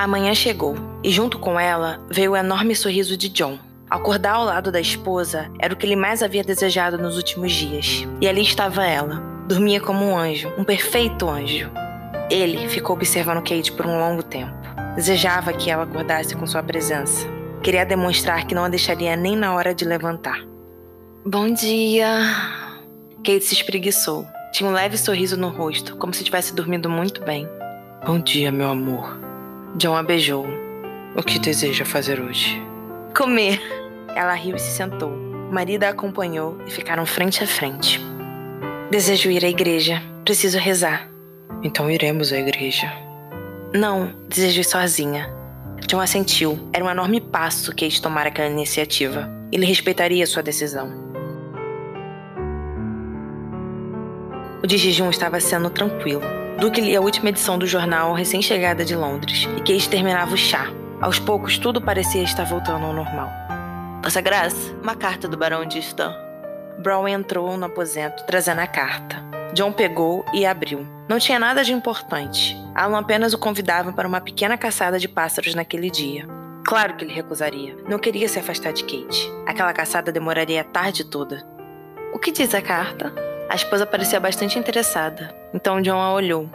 A manhã chegou, e junto com ela veio o enorme sorriso de John. Acordar ao lado da esposa era o que ele mais havia desejado nos últimos dias. E ali estava ela. Dormia como um anjo, um perfeito anjo. Ele ficou observando Kate por um longo tempo. Desejava que ela acordasse com sua presença. Queria demonstrar que não a deixaria nem na hora de levantar. Bom dia. Kate se espreguiçou. Tinha um leve sorriso no rosto, como se tivesse dormindo muito bem. Bom dia, meu amor. John a beijou. O que deseja fazer hoje? Comer. Ela riu e se sentou. O marido a acompanhou e ficaram frente a frente. Desejo ir à igreja. Preciso rezar. Então iremos à igreja. Não, desejo ir sozinha. John assentiu. Era um enorme passo Kate tomar aquela iniciativa. Ele respeitaria sua decisão. O de jejum estava sendo tranquilo. Duke lia a última edição do jornal recém-chegada de Londres e Kate terminava o chá. Aos poucos, tudo parecia estar voltando ao normal. Vossa Graça, uma carta do Barão de Stan. Brown entrou no aposento, trazendo a carta. John pegou e abriu. Não tinha nada de importante. Alan apenas o convidava para uma pequena caçada de pássaros naquele dia. Claro que ele recusaria. Não queria se afastar de Kate. Aquela caçada demoraria a tarde toda. O que diz a carta? A esposa parecia bastante interessada, então John a olhou.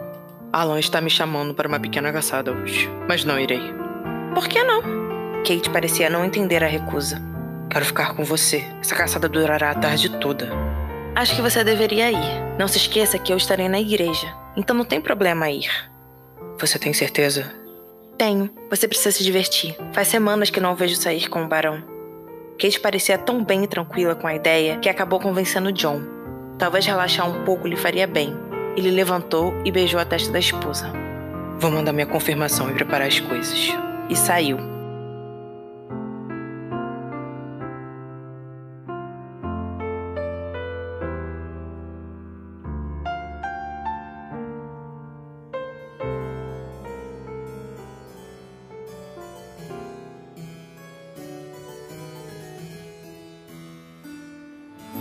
Alan está me chamando para uma pequena caçada hoje, mas não irei. Por que não? Kate parecia não entender a recusa. Quero ficar com você. Essa caçada durará a tarde toda. Acho que você deveria ir. Não se esqueça que eu estarei na igreja, então não tem problema ir. Você tem certeza? Tenho. Você precisa se divertir. Faz semanas que não o vejo sair com o barão. Kate parecia tão bem tranquila com a ideia que acabou convencendo John. Talvez relaxar um pouco lhe faria bem. Ele levantou e beijou a testa da esposa. Vou mandar minha confirmação e preparar as coisas. E saiu.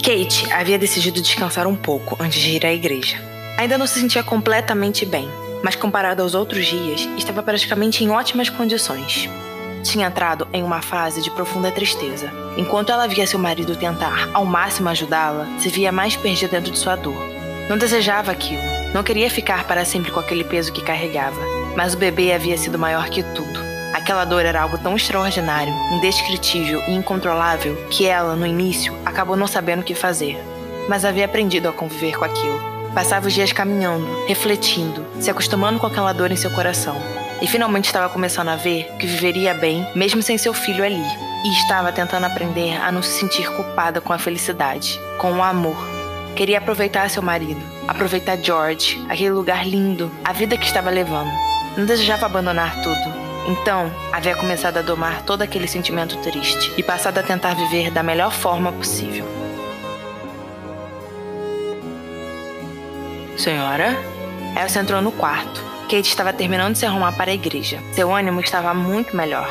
Kate havia decidido descansar um pouco antes de ir à igreja. Ainda não se sentia completamente bem, mas comparado aos outros dias, estava praticamente em ótimas condições. Tinha entrado em uma fase de profunda tristeza. Enquanto ela via seu marido tentar ao máximo ajudá-la, se via mais perdida dentro de sua dor. Não desejava aquilo, não queria ficar para sempre com aquele peso que carregava, mas o bebê havia sido maior que tudo. Aquela dor era algo tão extraordinário, indescritível e incontrolável que ela, no início, acabou não sabendo o que fazer. Mas havia aprendido a conviver com aquilo. Passava os dias caminhando, refletindo, se acostumando com aquela dor em seu coração. E finalmente estava começando a ver que viveria bem, mesmo sem seu filho ali. E estava tentando aprender a não se sentir culpada com a felicidade, com o amor. Queria aproveitar seu marido, aproveitar George, aquele lugar lindo, a vida que estava levando. Não desejava abandonar tudo, então, havia começado a domar todo aquele sentimento triste e passado a tentar viver da melhor forma possível. Senhora? Elsa entrou no quarto. Kate estava terminando de se arrumar para a igreja. Seu ânimo estava muito melhor.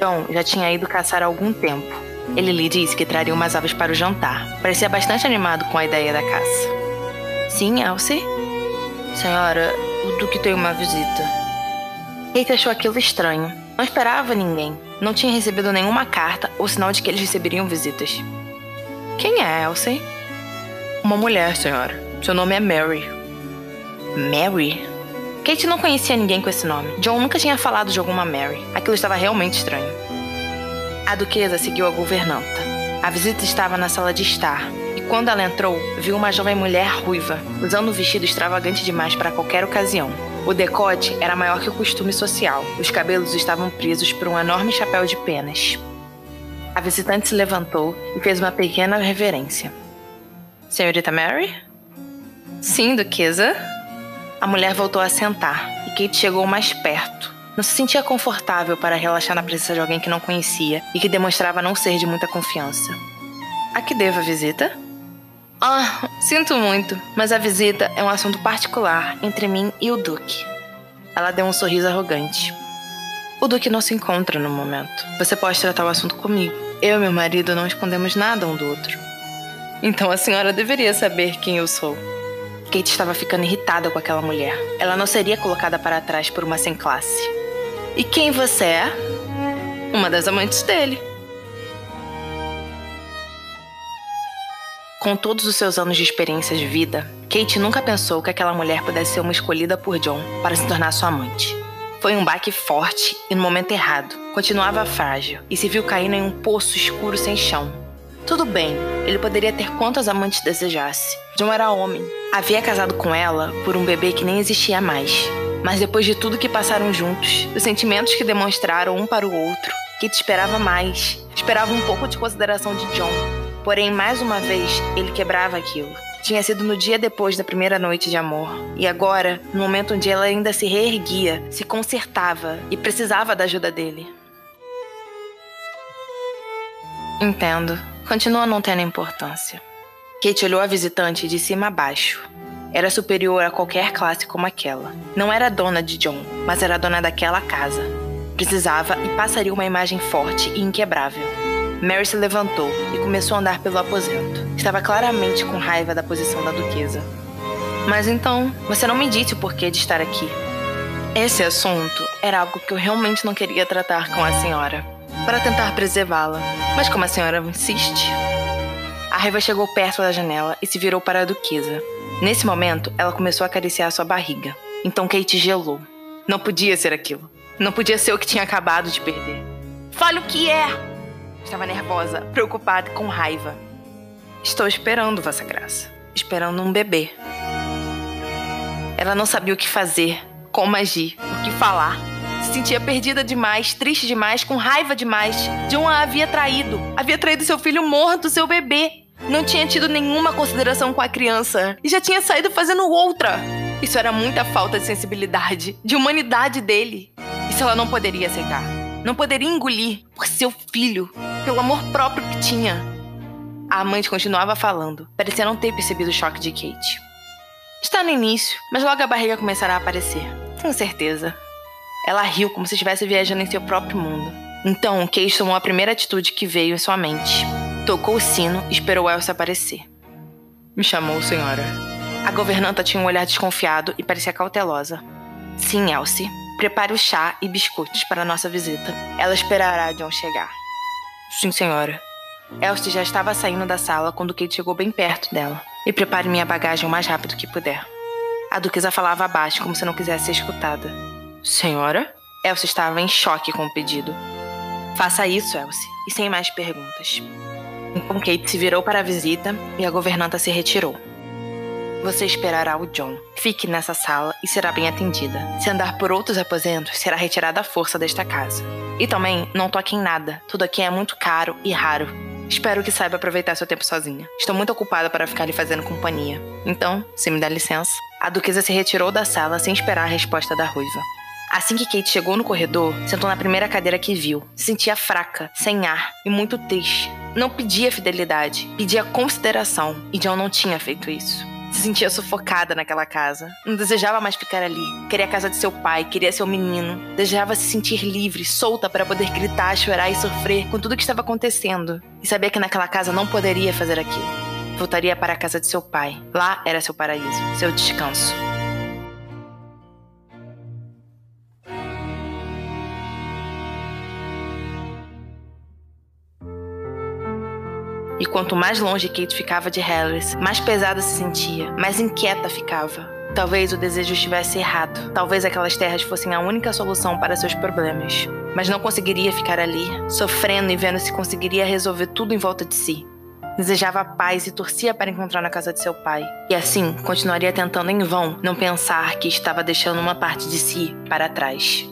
John já tinha ido caçar há algum tempo. Ele lhe disse que traria umas aves para o jantar. Parecia bastante animado com a ideia da caça. Sim, Elsie? Senhora, o Duque tem uma visita. Kate achou aquilo estranho. Não esperava ninguém. Não tinha recebido nenhuma carta ou sinal de que eles receberiam visitas. Quem é Elsie? Uma mulher, senhora. Seu nome é Mary. Mary? Kate não conhecia ninguém com esse nome. John nunca tinha falado de alguma Mary. Aquilo estava realmente estranho. A duquesa seguiu a governanta. A visita estava na sala de estar, e quando ela entrou, viu uma jovem mulher ruiva, usando um vestido extravagante demais para qualquer ocasião. O decote era maior que o costume social. Os cabelos estavam presos por um enorme chapéu de penas. A visitante se levantou e fez uma pequena reverência. Senhorita Mary? Sim, duquesa. A mulher voltou a sentar e Kate chegou mais perto. Não se sentia confortável para relaxar na presença de alguém que não conhecia e que demonstrava não ser de muita confiança. A que devo a visita? Ah, sinto muito, mas a visita é um assunto particular entre mim e o Duque. Ela deu um sorriso arrogante. O Duque não se encontra no momento. Você pode tratar o assunto comigo. Eu e meu marido não escondemos nada um do outro. Então a senhora deveria saber quem eu sou. Kate estava ficando irritada com aquela mulher. Ela não seria colocada para trás por uma sem classe. E quem você é? Uma das amantes dele. Com todos os seus anos de experiência de vida, Kate nunca pensou que aquela mulher pudesse ser uma escolhida por John para se tornar sua amante. Foi um baque forte e no momento errado. Continuava frágil e se viu caindo em um poço escuro sem chão. Tudo bem, ele poderia ter quantas amantes desejasse. John era homem. Havia casado com ela por um bebê que nem existia mais. Mas depois de tudo que passaram juntos, dos sentimentos que demonstraram um para o outro, Kate esperava mais. Esperava um pouco de consideração de John, Porém, mais uma vez, ele quebrava aquilo. Tinha sido no dia depois da primeira noite de amor. E agora, no momento onde ela ainda se reerguia, se consertava e precisava da ajuda dele. Entendo. Continua não tendo importância. Kate olhou a visitante de cima a baixo. Era superior a qualquer classe como aquela. Não era dona de John, mas era dona daquela casa. Precisava e passaria uma imagem forte e inquebrável. Mary se levantou e começou a andar pelo aposento. Estava claramente com raiva da posição da duquesa. Mas então, você não me disse o porquê de estar aqui. Esse assunto era algo que eu realmente não queria tratar com a senhora, para tentar preservá-la. Mas como a senhora insiste. A raiva chegou perto da janela e se virou para a duquesa. Nesse momento, ela começou a acariciar sua barriga. Então Kate gelou. Não podia ser aquilo. Não podia ser o que tinha acabado de perder. Fale o que é! Estava nervosa, preocupada e com raiva. Estou esperando, Vossa Graça. Esperando um bebê. Ela não sabia o que fazer, como agir, o que falar. Se sentia perdida demais, triste demais, com raiva demais. John a havia traído. Havia traído seu filho morto, seu bebê. Não tinha tido nenhuma consideração com a criança e já tinha saído fazendo outra. Isso era muita falta de sensibilidade, de humanidade dele. Isso ela não poderia aceitar. Não poderia engolir por seu filho, pelo amor próprio que tinha. A amante continuava falando, parecia não ter percebido o choque de Kate. Está no início, mas logo a barriga começará a aparecer. Com certeza. Ela riu como se estivesse viajando em seu próprio mundo. Então, Kate tomou a primeira atitude que veio em sua mente. Tocou o sino e esperou Elsa aparecer. Me chamou, senhora. A governanta tinha um olhar desconfiado e parecia cautelosa. Sim, Elsie. Prepare o chá e biscoitos para nossa visita. Ela esperará John chegar. Sim, senhora. Elsie já estava saindo da sala quando Kate chegou bem perto dela. E prepare minha bagagem o mais rápido que puder. A duquesa falava abaixo, como se não quisesse ser escutada. Senhora? Elsie estava em choque com o pedido. Faça isso, Elsie, e sem mais perguntas. Então Kate se virou para a visita e a governanta se retirou. Você esperará o John. Fique nessa sala e será bem atendida. Se andar por outros aposentos, será retirada à força desta casa. E também, não toque em nada. Tudo aqui é muito caro e raro. Espero que saiba aproveitar seu tempo sozinha. Estou muito ocupada para ficar lhe fazendo companhia. Então, se me dá licença. A duquesa se retirou da sala sem esperar a resposta da ruiva. Assim que Kate chegou no corredor, sentou na primeira cadeira que viu. Se sentia fraca, sem ar e muito triste. Não pedia fidelidade, pedia consideração, e John não tinha feito isso sentia sufocada naquela casa. Não desejava mais ficar ali. Queria a casa de seu pai, queria seu menino. Desejava se sentir livre, solta para poder gritar, chorar e sofrer com tudo que estava acontecendo. E sabia que naquela casa não poderia fazer aquilo. Voltaria para a casa de seu pai. Lá era seu paraíso, seu descanso. E quanto mais longe Kate ficava de Harris, mais pesada se sentia, mais inquieta ficava. Talvez o desejo estivesse errado. Talvez aquelas terras fossem a única solução para seus problemas. Mas não conseguiria ficar ali, sofrendo e vendo se conseguiria resolver tudo em volta de si. Desejava paz e torcia para encontrar na casa de seu pai. E assim, continuaria tentando em vão não pensar que estava deixando uma parte de si para trás.